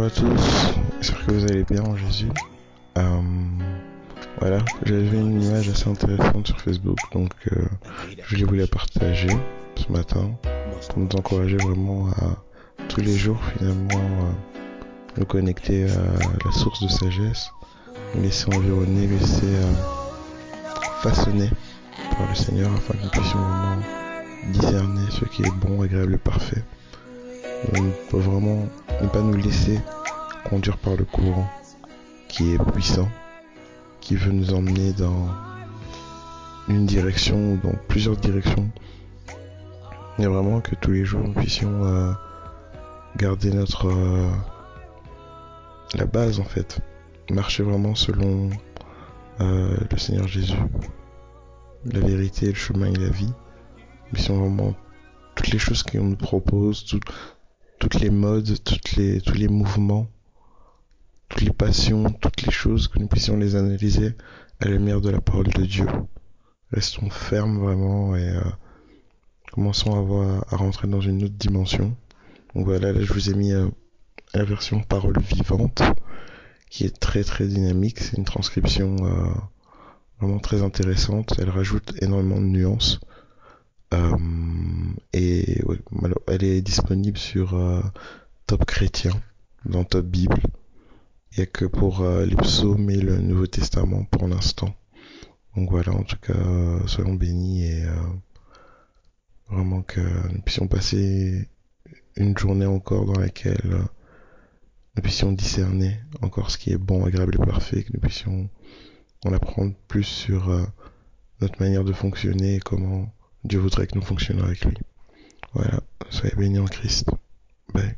Bonjour à tous, j'espère que vous allez bien en Jésus. Euh, voilà, j'avais une image assez intéressante sur Facebook, donc euh, je voulais vous la partager ce matin pour nous encourager vraiment à tous les jours finalement euh, nous connecter à la source de sagesse, nous laisser environner, laisser façonner par le Seigneur afin que nous puissions vraiment discerner ce qui est bon, agréable et parfait. On peut vraiment ne pas nous laisser conduire par le courant qui est puissant, qui veut nous emmener dans une direction ou dans plusieurs directions. Et vraiment que tous les jours nous puissions euh, garder notre euh, la base en fait, marcher vraiment selon euh, le Seigneur Jésus, la vérité, le chemin et la vie. Puissions vraiment toutes les choses qu'on nous propose, toutes les modes, tous les mouvements, toutes les passions, toutes les choses, que nous puissions les analyser à la lumière de la parole de Dieu. Restons fermes vraiment et euh, commençons à, à rentrer dans une autre dimension. Donc voilà, là je vous ai mis euh, la version parole vivante qui est très très dynamique. C'est une transcription euh, vraiment très intéressante. Elle rajoute énormément de nuances. Euh, et elle est disponible sur euh, Top Chrétien, dans Top Bible. Il n'y a que pour euh, les psaumes et le Nouveau Testament pour l'instant. Donc voilà, en tout cas, soyons bénis et vraiment que nous puissions passer une journée encore dans laquelle nous puissions discerner encore ce qui est bon, agréable et parfait, que nous puissions en apprendre plus sur notre manière de fonctionner et comment Dieu voudrait que nous fonctionnions avec lui. Voilà, soyez bénis en Christ. Bye.